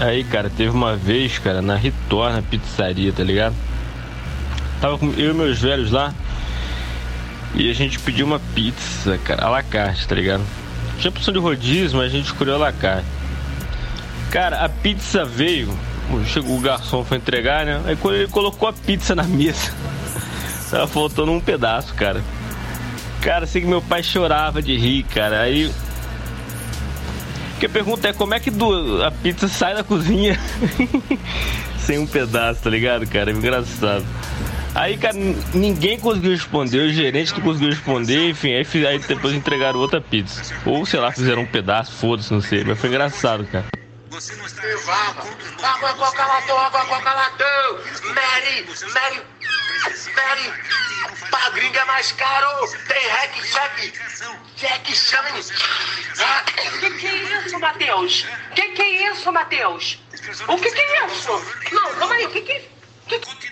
Aí, cara, teve uma vez, cara, na Ritorna Pizzaria, tá ligado? Tava eu e meus velhos lá. E a gente pediu uma pizza, cara, à la carte, tá ligado? Tinha opção de rodízio, mas a gente escolheu à la carte. Cara, a pizza veio. Chegou o garçom foi entregar, né? Aí quando ele colocou a pizza na mesa, tava faltando um pedaço, cara. Cara, sei que meu pai chorava de rir, cara. Aí porque a pergunta é como é que a pizza sai da cozinha sem um pedaço, tá ligado, cara? É engraçado. Aí, cara, ninguém conseguiu responder, o gerente não conseguiu responder, enfim, aí, aí depois entregaram outra pizza. Ou, sei lá, fizeram um pedaço, foda-se, não sei, mas foi engraçado, cara. Você não está Água, coca latão, água, coca latão! Mary, Mary, Mary, pra gringa é mais caro! Tem hack, check, Jack Shine! Ah, que que é isso, Matheus? Que que é isso, Matheus? O que que é isso? Não, calma aí, o que que... que...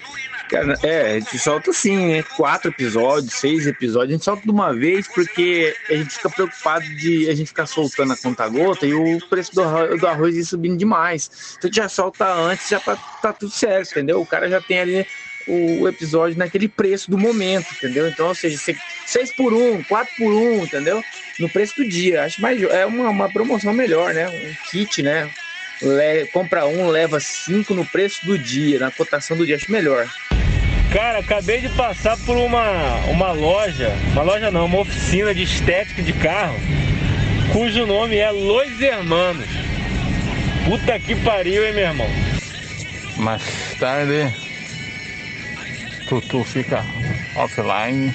Cara, é, a gente solta assim, né? Quatro episódios, seis episódios, a gente solta de uma vez porque a gente fica preocupado de a gente ficar soltando a conta gota e o preço do arroz, do arroz ir subindo demais. Então a gente já solta antes, já tá, tá tudo certo, entendeu? O cara já tem ali o episódio naquele preço do momento, entendeu? Então, ou seja, seis por um, quatro por um, entendeu? No preço do dia. Acho mais é uma, uma promoção melhor, né? Um kit, né? Le, compra um, leva cinco no preço do dia, na cotação do dia. Acho melhor. Cara, acabei de passar por uma, uma loja, uma loja não, uma oficina de estética de carro, cujo nome é Los Hermanos. Puta que pariu, hein, meu irmão? Mais tarde, Tutu fica offline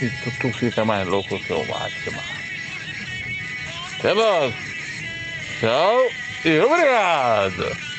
e Tutu fica mais louco que o Batman. Até logo. Tchau e obrigado.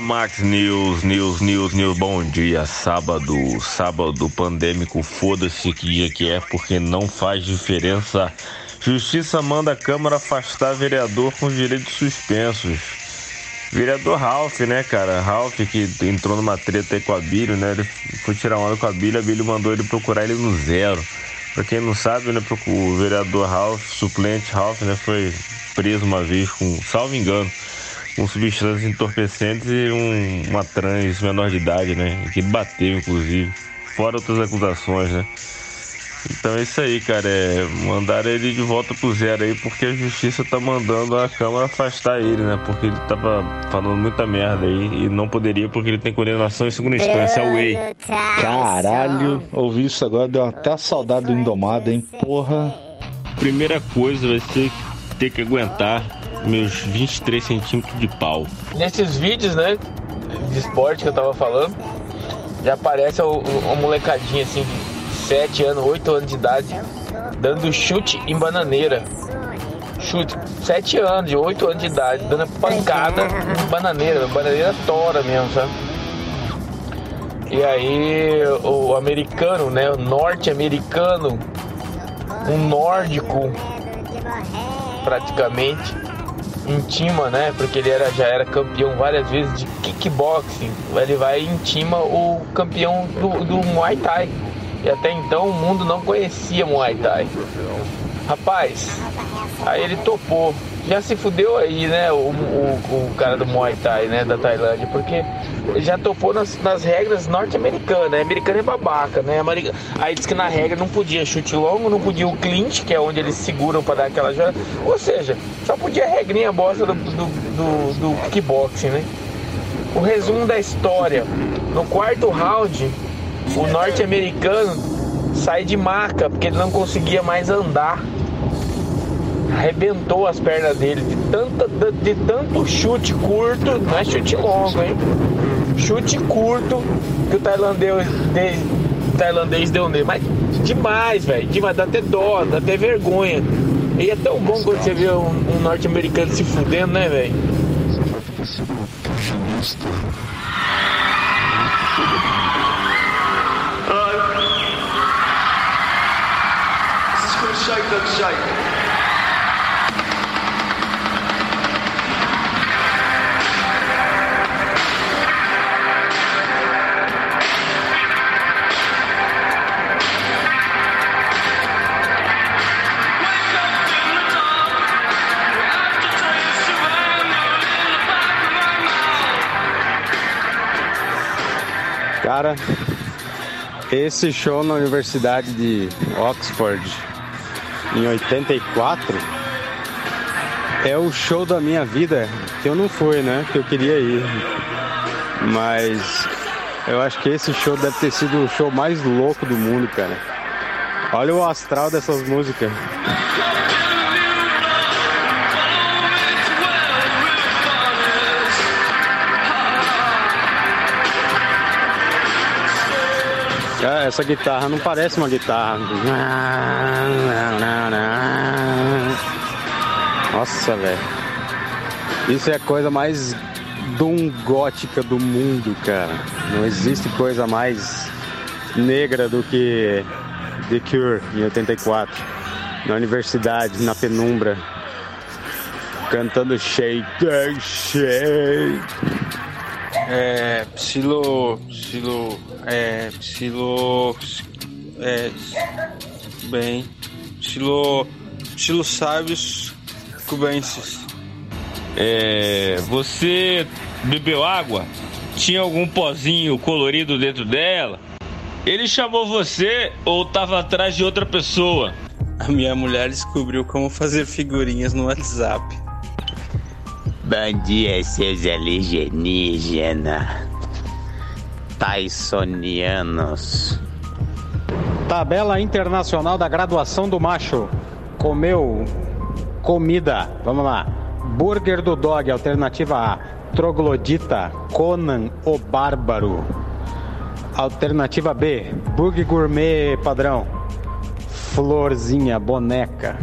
Max News, News, News, News, bom dia. Sábado, sábado pandêmico, foda-se que dia que é, porque não faz diferença. Justiça manda a Câmara afastar vereador com direitos suspensos. Vereador Ralph, né, cara? Ralph que entrou numa treta aí com a Bílio, né? Ele foi tirar onda com a Bílio, a Bílio mandou ele procurar ele no zero. Pra quem não sabe, né, o vereador Ralph, suplente Ralph, né, foi preso uma vez com, salvo engano, com substâncias entorpecentes e um, uma trans menor de idade, né? Que bateu, inclusive. Fora outras acusações, né? Então é isso aí, cara. É mandar ele de volta pro zero aí, porque a justiça tá mandando a Câmara afastar ele, né? Porque ele tava falando muita merda aí e não poderia porque ele tem condenação em segunda instância, é o Way. Caralho, ouvi isso agora, deu até a saudade do Indomado, hein? Porra. Primeira coisa vai ser ter que aguentar meus 23 centímetros de pau. Nesses vídeos, né, de esporte que eu tava falando, já aparece uma molecadinha assim, de 7 anos, 8 anos de idade, dando chute em bananeira. Chute, 7 anos, de 8 anos de idade, dando pancada em bananeira, bananeira tora mesmo, sabe? E aí o americano, né, o norte-americano, um nórdico praticamente, intima, né? Porque ele era, já era campeão várias vezes de kickboxing. Ele vai e intima o campeão do, do Muay Thai. E até então o mundo não conhecia Muay Thai. Rapaz, aí ele topou. Já se fudeu aí, né? O, o, o cara do Muay Thai, né? Da Tailândia, porque já topou nas, nas regras norte-americanas. Né? Americano é babaca, né? Aí diz que na regra não podia chute longo, não podia o clinch, que é onde eles seguram pra dar aquela jogada. Ou seja, só podia a regrinha bosta do, do, do, do kickboxing, né? O resumo da história. No quarto round, o norte-americano sai de maca porque ele não conseguia mais andar arrebentou as pernas dele de, tanta, de tanto chute curto, não é chute longo, hein? Chute curto que o tailandês, de, tailandês deu nele. Mas demais, velho. Demais, dá até dó, dá até vergonha. E é tão bom quando você vê um, um norte-americano se fudendo, né, velho? Shake them, shake. Cara, esse show na Universidade de Oxford em 84 é o show da minha vida que eu não fui, né? Que eu queria ir. Mas eu acho que esse show deve ter sido o show mais louco do mundo, cara. Olha o astral dessas músicas. Essa guitarra não parece uma guitarra. Nossa, velho. Isso é a coisa mais doom gótica do mundo, cara. Não existe coisa mais negra do que The Cure em 84. Na universidade, na penumbra. Cantando Shake, Shake é, psilo, psilo, é, psilo, é, bem, psilo, psilosábios cubenses. É, você bebeu água? Tinha algum pozinho colorido dentro dela? Ele chamou você ou estava atrás de outra pessoa? A minha mulher descobriu como fazer figurinhas no WhatsApp. Bom dia, seus alienígenas. Tysonianos. Tabela Internacional da Graduação do Macho. Comeu comida. Vamos lá. Burger do Dog, alternativa A. Troglodita, Conan o Bárbaro. Alternativa B. Burger Gourmet padrão. Florzinha, boneca.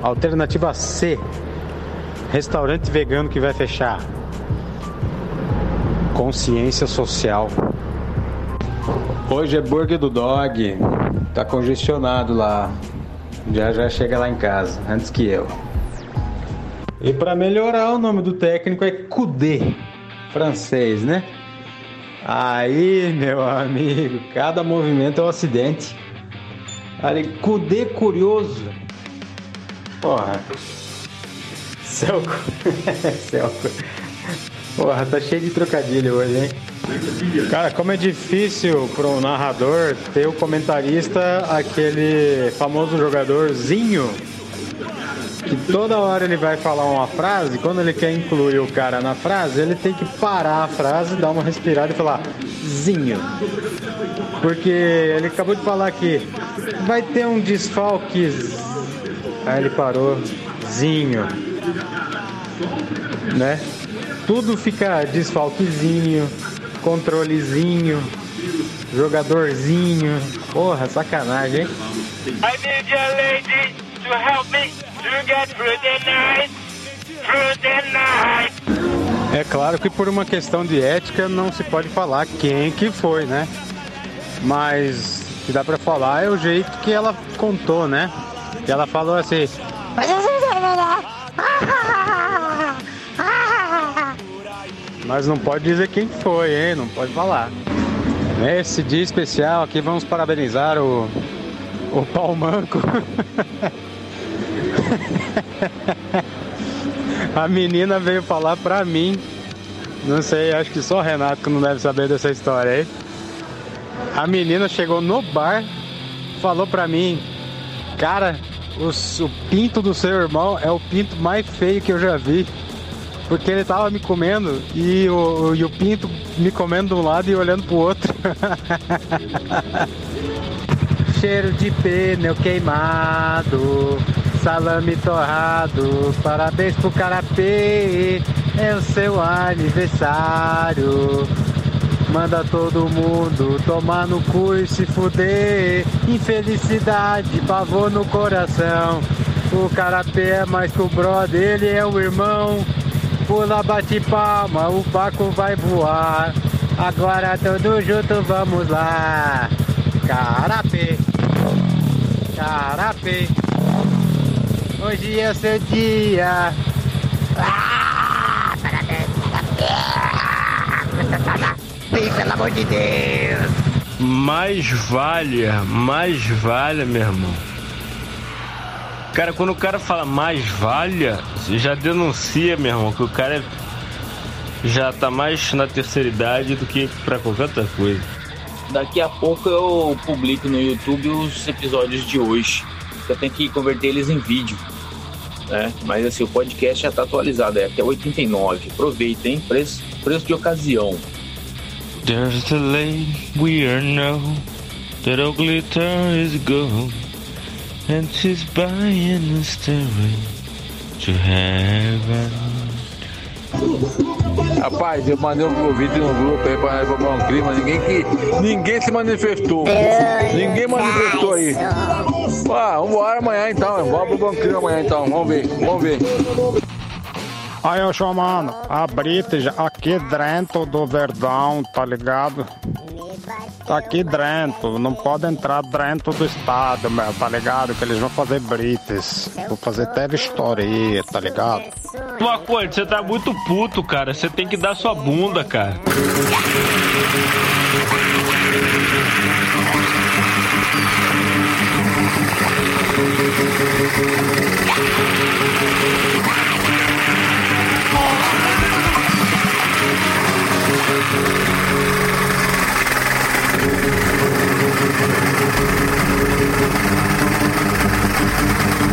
Alternativa C. Restaurante vegano que vai fechar. Consciência social. Hoje é burger do dog. Tá congestionado lá. Já já chega lá em casa, antes que eu. E para melhorar, o nome do técnico é Cudê, francês, né? Aí, meu amigo, cada movimento é um acidente. Ali, Cudê curioso. Porra. Celco. Celco. Porra, tá cheio de trocadilho hoje, hein? Cara, como é difícil para um narrador ter o comentarista aquele famoso jogadorzinho que toda hora ele vai falar uma frase, quando ele quer incluir o cara na frase, ele tem que parar a frase, dar uma respirada e falar zinho. Porque ele acabou de falar que vai ter um desfalque. Aí ele parou, zinho né? Tudo fica desfalquezinho, controlezinho, jogadorzinho. Porra, sacanagem, hein? I need your lady to help me to get through the night, through the night. É claro que por uma questão de ética não se pode falar quem que foi, né? Mas o que dá pra falar é o jeito que ela contou, né? E ela falou assim. Mas não pode dizer quem foi, hein? Não pode falar. Nesse dia especial aqui vamos parabenizar o, o pau manco. A menina veio falar pra mim. Não sei, acho que só o Renato que não deve saber dessa história aí. A menina chegou no bar, falou pra mim, cara, o, o pinto do seu irmão é o pinto mais feio que eu já vi. Porque ele tava me comendo e o, e o pinto me comendo de um lado e olhando pro outro. Cheiro de pneu queimado, salame torrado, parabéns pro carapê, é o seu aniversário. Manda todo mundo tomar no cu e se fuder. Infelicidade, pavor no coração. O carapé é mais que o brother, ele é o irmão. Pula, bate palma, o Paco vai voar. Agora todos juntos vamos lá. Carapé, carapé. Hoje é seu dia. Ah, pelo amor de Deus. Mais vale, mais vale, meu irmão. Cara, quando o cara fala mais valha, já denuncia, meu irmão, que o cara já tá mais na terceira idade do que pra qualquer outra coisa. Daqui a pouco eu publico no YouTube os episódios de hoje. Eu tenho que converter eles em vídeo. Né? Mas assim, o podcast já tá atualizado, é até 89. Aproveita, hein? Preço, preço de ocasião. There's the lake we are now, that all glitter is gold, and she's buying a stairway to heaven. Rapaz, eu mandei um convite no grupo aí pra reformar um clima, ninguém que. Ninguém se manifestou. Ninguém manifestou aí. Ah, vambora amanhã então, bora pro bom clima amanhã então, vamos ver, vamos ver. Aí, eu chamando, a British aqui dentro do Verdão, tá ligado? Tá aqui dentro, não pode entrar dentro do estado, meu, tá ligado? Que eles vão fazer British. Vou fazer até vistoria, tá ligado? Uma coisa, você tá muito puto, cara. Você tem que dar sua bunda, cara.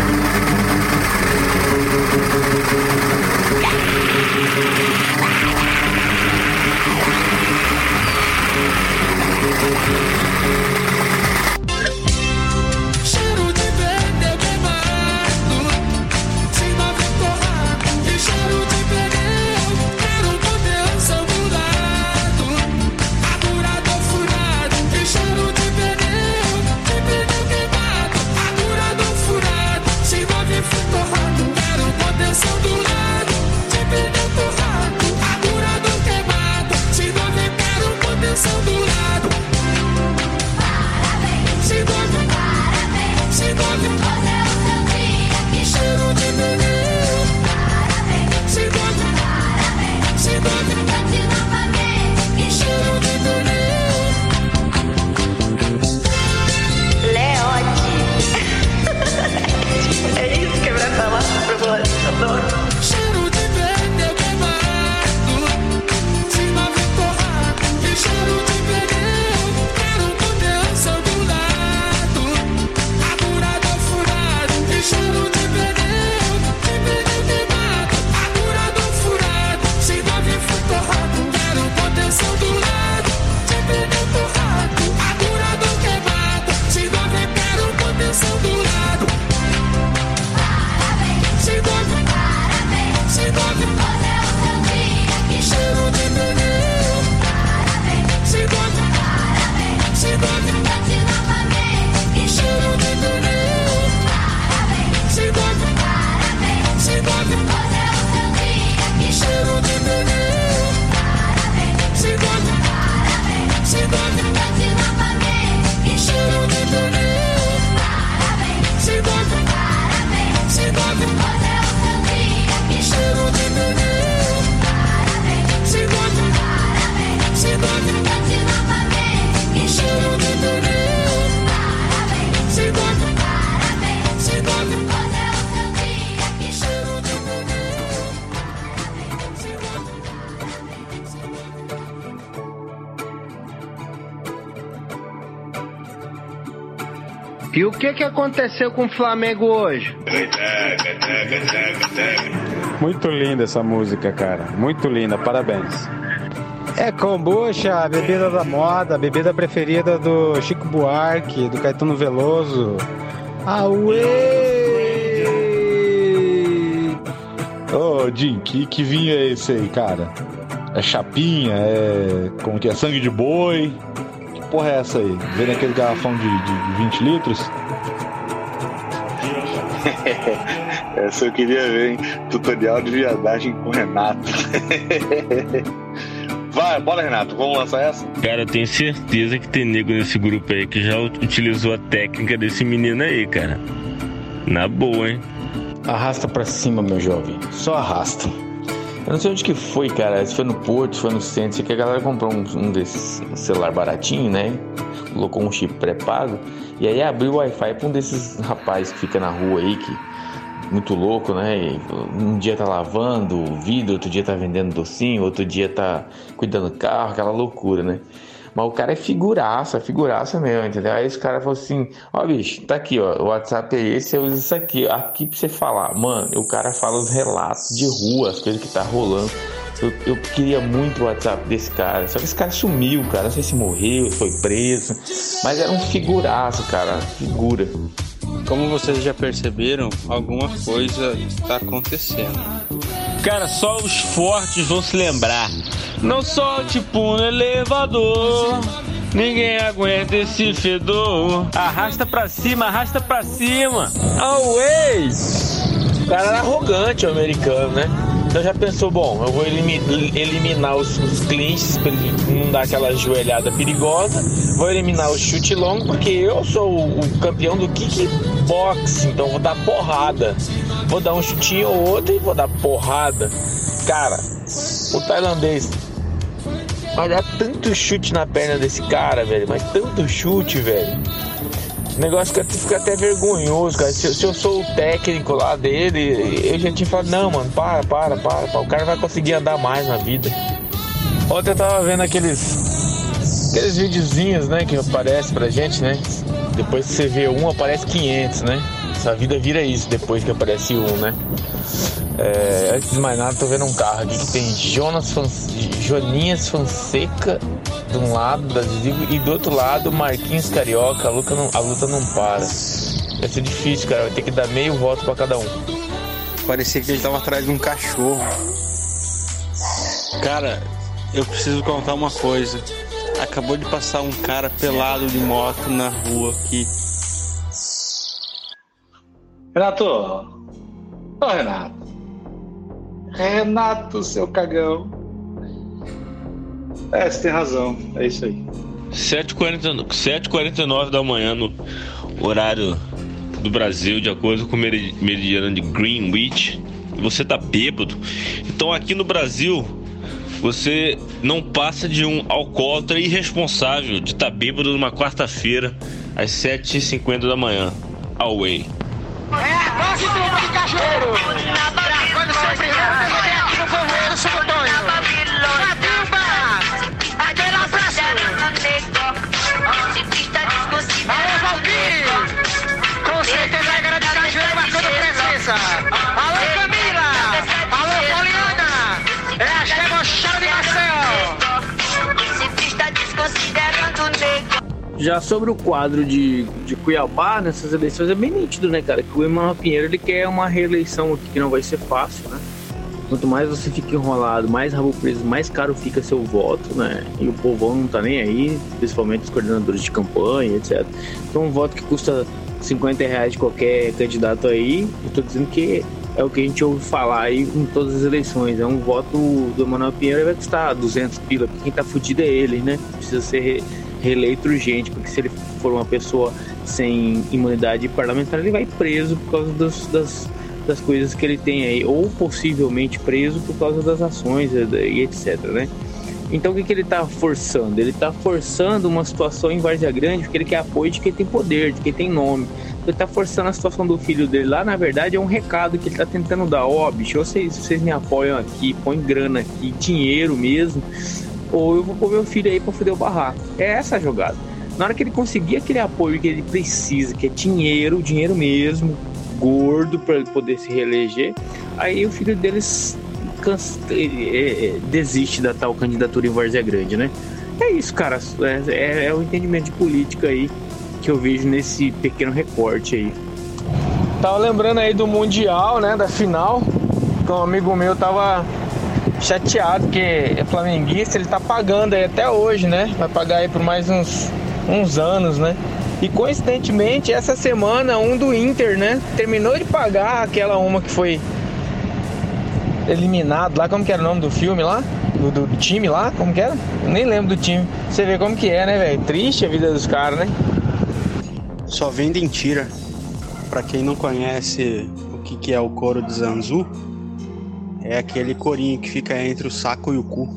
Cheiro que, que aconteceu com o Flamengo hoje? Muito linda essa música, cara. Muito linda, parabéns. É kombucha, a bebida da moda, a bebida preferida do Chico Buarque, do Caetano Veloso. Auê! Ô, Jim, que, que vinho é esse aí, cara? É chapinha? É. Como que é? Sangue de boi? Que porra é essa aí? Vem naquele garrafão de, de 20 litros? Essa eu queria ver, hein? Tutorial de viadagem com o Renato. Vai, bora, Renato, vamos lançar essa? Cara, eu tenho certeza que tem nego nesse grupo aí que já utilizou a técnica desse menino aí, cara. Na boa, hein? Arrasta pra cima, meu jovem. Só arrasta. Eu não sei onde que foi, cara. Se foi no Porto, se foi no centro. Sei que a galera comprou um, um desses celular baratinho, né? Colocou um chip pré-pago. E aí abriu o Wi-Fi pra um desses rapazes que fica na rua aí, que muito louco, né? Um dia tá lavando vidro, outro dia tá vendendo docinho, outro dia tá cuidando do carro, aquela loucura, né? Mas o cara é figuraça, figuraça mesmo, entendeu? Aí esse cara falou assim: Ó, bicho, tá aqui, ó, o WhatsApp é esse, eu uso isso aqui, aqui pra você falar. Mano, o cara fala os relatos de rua, as coisas que tá rolando. Eu, eu queria muito o WhatsApp desse cara, só que esse cara sumiu, cara. Não sei se morreu, se foi preso, mas era um figuraço, cara, figura. Como vocês já perceberam, alguma coisa está acontecendo. Cara, só os fortes vão se lembrar. Não solte tipo no elevador. Ninguém aguenta esse fedor. Arrasta pra cima, arrasta pra cima. Always! O cara era arrogante, o americano, né? Então já pensou, bom, eu vou elimi eliminar os, os clientes pra ele não dar aquela joelhada perigosa. Vou eliminar o chute longo, porque eu sou o, o campeão do kickbox, então vou dar porrada. Vou dar um chutinho ou outro e vou dar porrada. Cara, o tailandês vai dar tanto chute na perna desse cara, velho, mas tanto chute, velho. O negócio que fica até vergonhoso, cara. Se, se, eu sou o técnico lá dele, eu já tinha falado, não, mano, para, para, para, para. O cara vai conseguir andar mais na vida. Ontem eu tava vendo aqueles. Aqueles videozinhos, né, que aparece pra gente, né? Depois que você vê um, aparece 500, né? Essa vida vira isso depois que aparece um, né? É, antes de mais nada, tô vendo um carro aqui que tem Jonas Joninhas Fonseca de um lado da e do outro lado Marquinhos Carioca. A luta não, a luta não para. Vai ser difícil, cara. Vai ter que dar meio voto para cada um. Parecia que ele tava atrás de um cachorro. Cara, eu preciso contar uma coisa. Acabou de passar um cara pelado de moto na rua aqui. Renato! Ô Renato! Renato, seu cagão! É, você tem razão, é isso aí. 7h49 da manhã no horário do Brasil, de acordo com o meridiano de Greenwich. Você tá bêbado. Então aqui no Brasil, você não passa de um alcoólatra irresponsável de estar tá bêbado numa quarta-feira às 7h50 da manhã. Away. É. Quando Já sobre o quadro de, de Cuiabá nessas eleições é bem nítido, né, cara? Que o Emmanuel Pinheiro ele quer uma reeleição aqui que não vai ser fácil, né? Quanto mais você fica enrolado, mais rabo preso, mais caro fica seu voto, né? E o povão não tá nem aí, principalmente os coordenadores de campanha, etc. Então um voto que custa 50 reais de qualquer candidato aí, eu tô dizendo que é o que a gente ouve falar aí em todas as eleições. É um voto do Emmanuel Pinheiro vai custar 200 pila, porque quem tá fudido é ele, né? Precisa ser reeleito urgente, porque se ele for uma pessoa sem imunidade parlamentar, ele vai preso por causa dos, das, das coisas que ele tem aí, ou possivelmente preso por causa das ações e etc, né? Então o que, que ele está forçando? Ele está forçando uma situação em Várzea Grande porque ele quer apoio de quem tem poder, de quem tem nome. Ele está forçando a situação do filho dele lá, na verdade, é um recado que ele está tentando dar. Ó, oh, bicho, vocês, vocês me apoiam aqui, põem grana aqui, dinheiro mesmo, ou eu vou pôr meu filho aí para fuder o barraco. É essa a jogada. Na hora que ele conseguir aquele apoio que ele precisa, que é dinheiro, dinheiro mesmo, gordo para ele poder se reeleger, aí o filho deles é, é, desiste da tal candidatura em Várzea Grande, né? É isso, cara. É, é, é o entendimento de política aí que eu vejo nesse pequeno recorte aí. Tava lembrando aí do Mundial, né? Da final. Que um amigo meu tava chateado, que é flamenguista, ele tá pagando aí até hoje, né? Vai pagar aí por mais uns, uns anos, né? E coincidentemente, essa semana, um do Inter, né? Terminou de pagar aquela uma que foi eliminado lá, como que era o nome do filme lá? Do, do time lá, como que era? Eu nem lembro do time. Você vê como que é, né, velho? Triste a vida dos caras, né? Só vendem tira. Pra quem não conhece o que, que é o couro de Zanzu, é aquele corinho que fica entre o saco e o cu.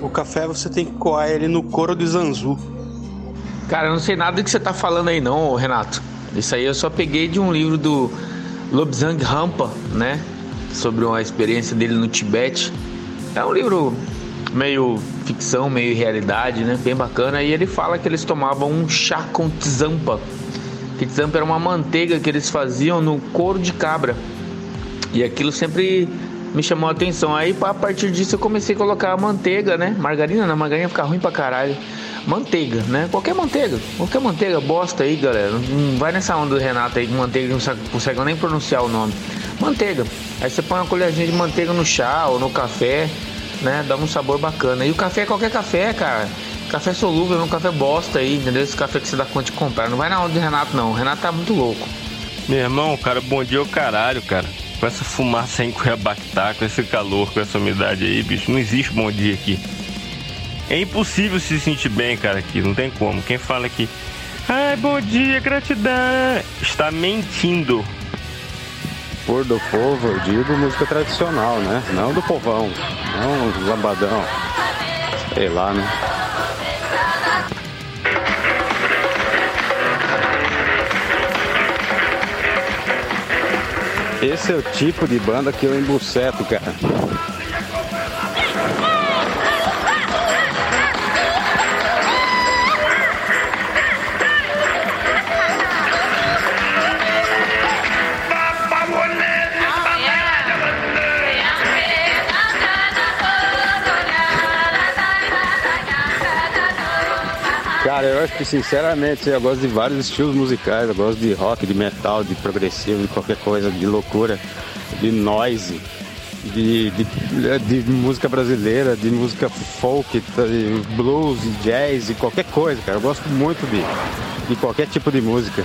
O café você tem que coar ele no couro de Zanzu. Cara, eu não sei nada do que você tá falando aí não, Renato. Isso aí eu só peguei de um livro do Lobsang Rampa, né? Sobre uma experiência dele no Tibete. É um livro meio ficção, meio realidade, né? Bem bacana. E ele fala que eles tomavam um chá com tzampa. Que tzampa era uma manteiga que eles faziam no couro de cabra. E aquilo sempre me chamou a atenção. Aí a partir disso eu comecei a colocar manteiga, né? Margarina, na margarina fica ruim pra caralho. Manteiga, né? Qualquer manteiga, qualquer manteiga bosta aí, galera. Não vai nessa onda do Renato aí manteiga, não consegue nem pronunciar o nome. Manteiga. Aí você põe uma colherzinha de manteiga no chá ou no café, né? Dá um sabor bacana. E o café é qualquer café, cara. Café solúvel, um café bosta aí, entendeu? Esse café que você dá conta de comprar. Não vai na onda do Renato, não. O Renato tá muito louco. Meu irmão, cara, bom dia o caralho, cara. Com essa fumaça em Cuiabactá, com esse calor, com essa umidade aí, bicho, não existe bom dia aqui. É impossível se sentir bem, cara, aqui, não tem como. Quem fala que, ai, bom dia, gratidão, está mentindo. Pôr do povo, eu digo música tradicional, né? Não do povão, não lambadão. Sei lá, né? Esse é o tipo de banda que eu embuceto, cara. Que sinceramente eu gosto de vários estilos musicais. Eu gosto de rock, de metal, de progressivo, de qualquer coisa, de loucura, de noise, de, de, de música brasileira, de música folk, de blues, jazz, de qualquer coisa, cara. Eu gosto muito de, de qualquer tipo de música.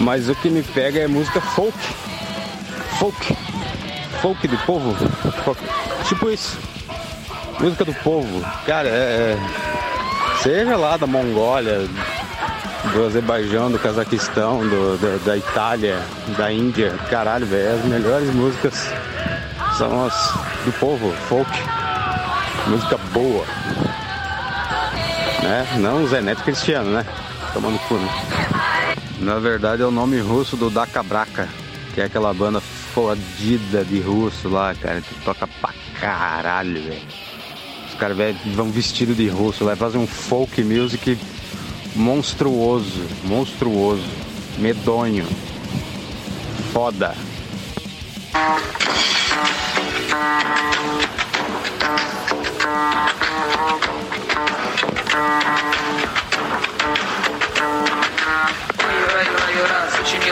Mas o que me pega é música folk. Folk. Folk de povo. Tipo isso. Música do povo. Cara, é. Seja lá da Mongólia, do Azerbaijão, do Cazaquistão, do, da, Itália, da Índia, caralho, velho, as melhores músicas são as do povo, folk, música boa, né? Não o Zé Neto Cristiano, né? Tomando cu, né? Na verdade é o nome russo do Dakabraka, que é aquela banda fodida de russo lá, cara, que toca pra caralho, velho. Os caras vão vestido de russo, vai fazer um folk music monstruoso, monstruoso, medonho, foda.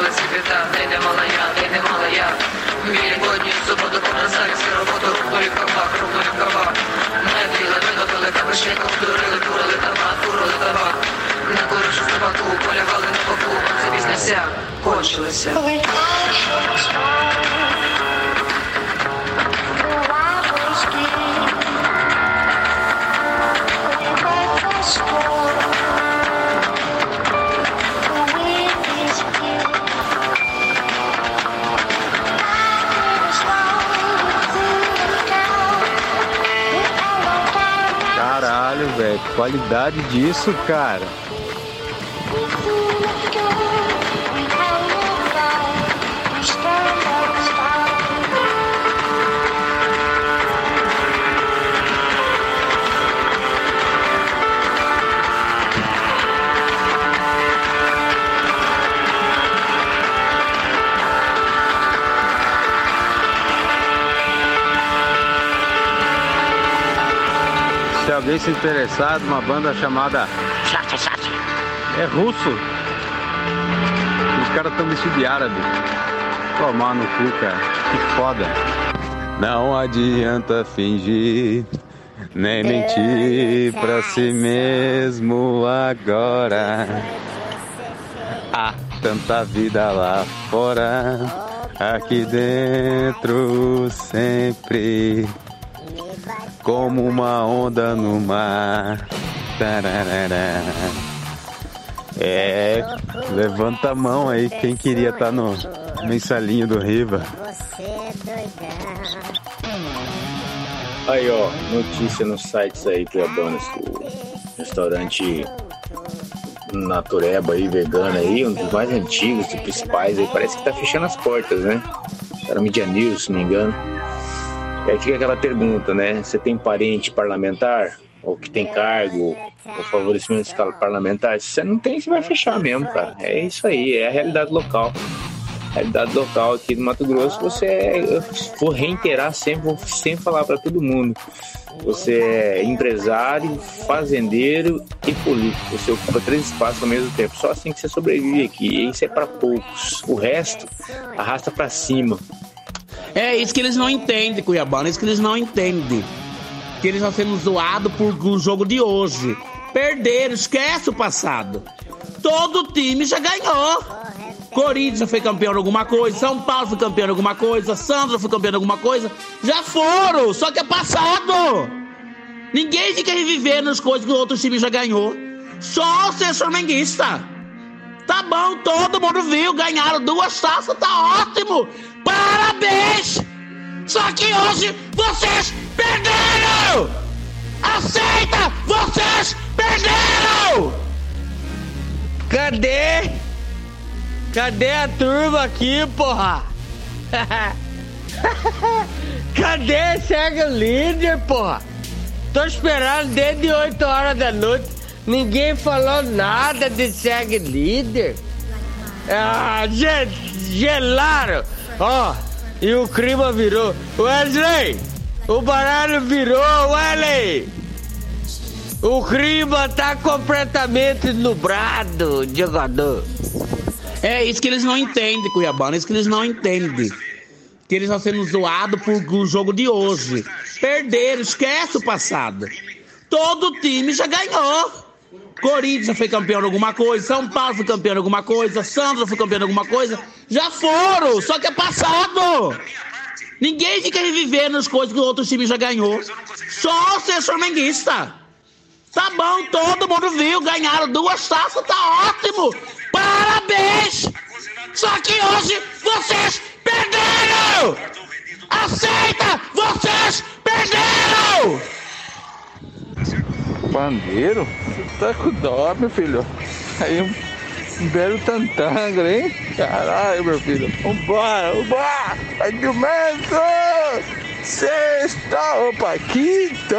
белый цвета, де не малая, ты не малая. Мили годні, суботу понасавівську роботу, рухнули кабак, рухнули кабак. Не біли, видобили кабачником, дурили, турили табак, курили табак. На коришу собаку полягали на боку, це бізнеся кончилося. Qualidade disso, cara. Se alguém se interessar, uma banda chamada. É russo. Os caras estão vestidos de árabe. Tomar no cu, cara. Que foda. Não adianta fingir, nem mentir pra si mesmo agora. Há tanta vida lá fora, aqui dentro sempre. Como uma onda no mar. Tararara. É, levanta a mão aí quem queria estar no mensalinho do Riva. Aí, ó, notícia nos sites aí, Cuiabanos, que o restaurante Natureba aí, vegano aí, um dos mais antigos e principais aí, parece que tá fechando as portas, né? Era Media News, se não me engano. E aí fica aquela pergunta, né? Você tem parente parlamentar? Ou que tem cargo, ou favorecimento escala parlamentar? Se você não tem, você vai fechar mesmo, cara. É isso aí, é a realidade local. A realidade local aqui do Mato Grosso, você é, eu vou reiterar sempre, vou sempre falar para todo mundo. Você é empresário, fazendeiro e político. Você ocupa três espaços ao mesmo tempo. Só assim que você sobrevive aqui. E isso é para poucos. O resto arrasta para cima. É isso que eles não entendem, Cuiabano. É isso que eles não entendem. Que eles estão sendo zoados por o jogo de hoje. Perderam, esquece o passado. Todo time já ganhou. Corinthians já foi campeão de alguma coisa, São Paulo foi campeão de alguma coisa, Santos foi campeão de alguma coisa. Já foram, só que é passado. Ninguém fica revivendo as coisas que o outro time já ganhou. Só ser flamenguista. Tá bom, todo mundo viu, ganharam duas taças, tá ótimo. Parabéns! Só que hoje vocês perderam! Aceita! Vocês perderam! Cadê? Cadê a turma aqui, porra? Cadê? Segue o líder, porra. Tô esperando desde 8 horas da noite. Ninguém falou nada de segue líder. Ah, ge gelaram. Ó, e o clima virou. Wesley, o baralho virou, Wesley. O clima tá completamente nublado, jogador. É isso que eles não entendem, Cuiabano. É isso que eles não entendem. Que eles estão sendo zoados por jogo de hoje. Perderam, esquece o passado. Todo time já ganhou. Corinthians já foi campeão de alguma coisa, São Paulo foi campeão de alguma coisa, Santos foi campeão de alguma coisa. Já foram, só que é passado. Ninguém fica revivendo as coisas que o outro time já ganhou. Só ser flamenguista. Tá bom, todo mundo viu, ganharam duas taças, tá ótimo. Parabéns! Só que hoje vocês perderam! Aceita! Vocês perderam! Bandeiro? Você tá com dó, meu filho. Aí belo tantanga, hein? Caralho, meu filho. Vambora, vambora! De metro! Sexta, opa, quinto!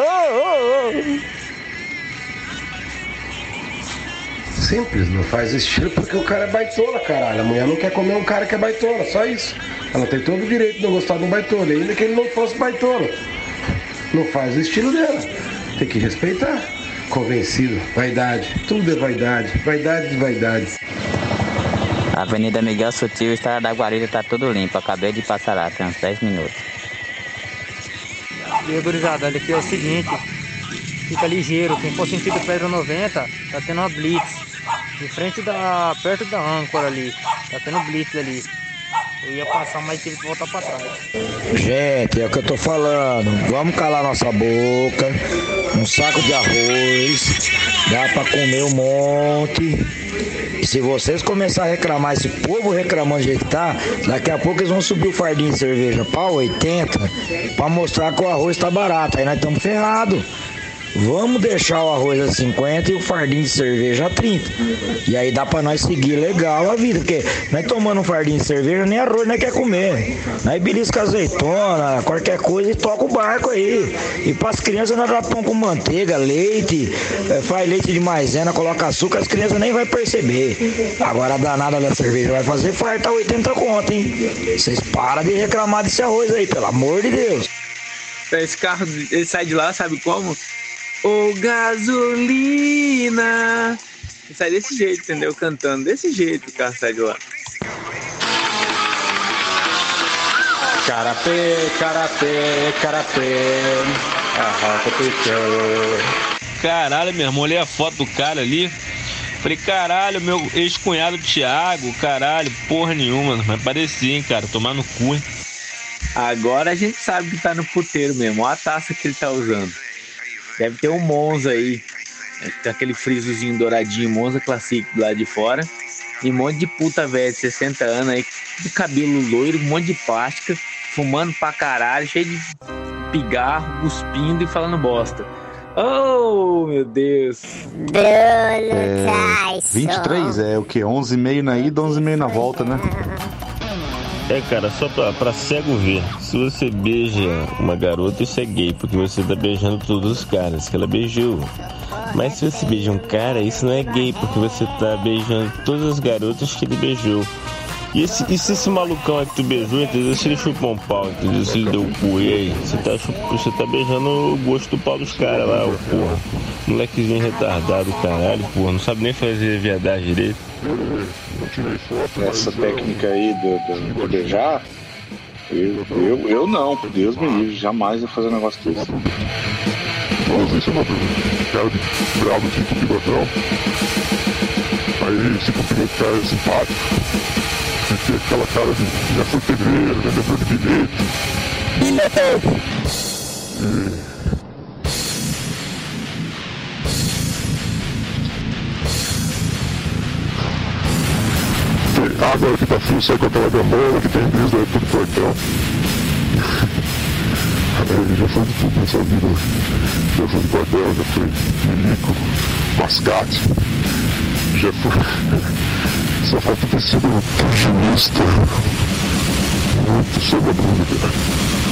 Simples, não faz estilo porque o cara é baitola, caralho. A mulher não quer comer um cara que é baitola, só isso. Ela tem todo o direito de não gostar de um baitola, ainda que ele não fosse baitola. Não faz o estilo dela. Tem que respeitar. Convencido, vaidade, tudo é vaidade, vaidade de vaidade. Avenida Miguel Sutil, Estrada da Guarida, tá tudo limpo. Acabei de passar lá, tem uns 10 minutos. E aí, gurizada, olha aqui é o seguinte. Fica ligeiro, quem for sentido Pedra 90, tá tendo uma blitz. De frente da. perto da âncora ali. Tá tendo blitz ali. Eu ia passar, mas tive que voltar pra trás. Gente, é o que eu tô falando. Vamos calar nossa boca. Um saco de arroz. Dá pra comer um monte. Se vocês começarem a reclamar, esse povo reclamando do jeito que tá, daqui a pouco eles vão subir o fardinho de cerveja pra 80 pra mostrar que o arroz tá barato. Aí nós estamos ferrados. Vamos deixar o arroz a 50 e o fardinho de cerveja a 30. E aí dá pra nós seguir legal a vida, porque nós tomando um fardinho de cerveja, nem arroz nós quer comer. Nós belisca azeitona, qualquer coisa e toca o barco aí. E pras crianças nós dá pão com manteiga, leite, eh, faz leite de maisena, coloca açúcar, as crianças nem vai perceber. Agora a danada da cerveja vai fazer farta 80 conto, hein? Vocês param de reclamar desse arroz aí, pelo amor de Deus. Esse carro, ele sai de lá, sabe como? Ô gasolina. E sai desse jeito, entendeu? Cantando desse jeito o carro sai de lá. Karatê, karatê. Arranca o chão. Caralho, meu irmão, olhei a foto do cara ali. Falei, caralho, meu ex-cunhado Thiago, caralho, porra nenhuma, mas parecia, hein, cara, tomar no cu, hein? Agora a gente sabe que tá no puteiro mesmo. Olha a taça que ele tá usando. Deve ter um Monza aí. Com aquele frisozinho douradinho, Monza Classic do lado de fora. E um monte de puta velha de 60 anos aí, de cabelo loiro, um monte de plástica, fumando pra caralho, cheio de pigarro, cuspindo e falando bosta. Oh, meu Deus. É, 23 é o que? 11,5 na ida, 11,5 na volta, né? É, cara, só pra, pra cego ver. Se você beija uma garota, isso é gay, porque você tá beijando todos os caras que ela beijou. Mas se você beija um cara, isso não é gay, porque você tá beijando todas as garotas que ele beijou. E, esse, e se esse malucão aí que tu beijou, entendeu? Se ele chupou um pau, entendeu? Se ele deu o cu, e aí? Você tá, chup- você tá beijando o gosto do pau dos caras lá, ô porra. Molequezinho retardado, caralho, porra. Não sabe nem fazer viadagem direito. Essa técnica aí do, beijar, eu, eu, eu não, Deus me livre, jamais vou fazer um negócio desse. Nossa, isso é uma cara de bravo, tipo bigodão. Aí, tipo, o cara é simpático. Tem aquela cara de já foi pedreiro, vendedor de bilhete. E... Tem água que tá frio, sai com aquela gamola que tem brisa, é tudo portão. Aí, já foi de tudo nessa vida. Já foi de bordel, já foi milico, mascate. Já foi. Só falta ter sido pugilista. Muito sobre a dúvida.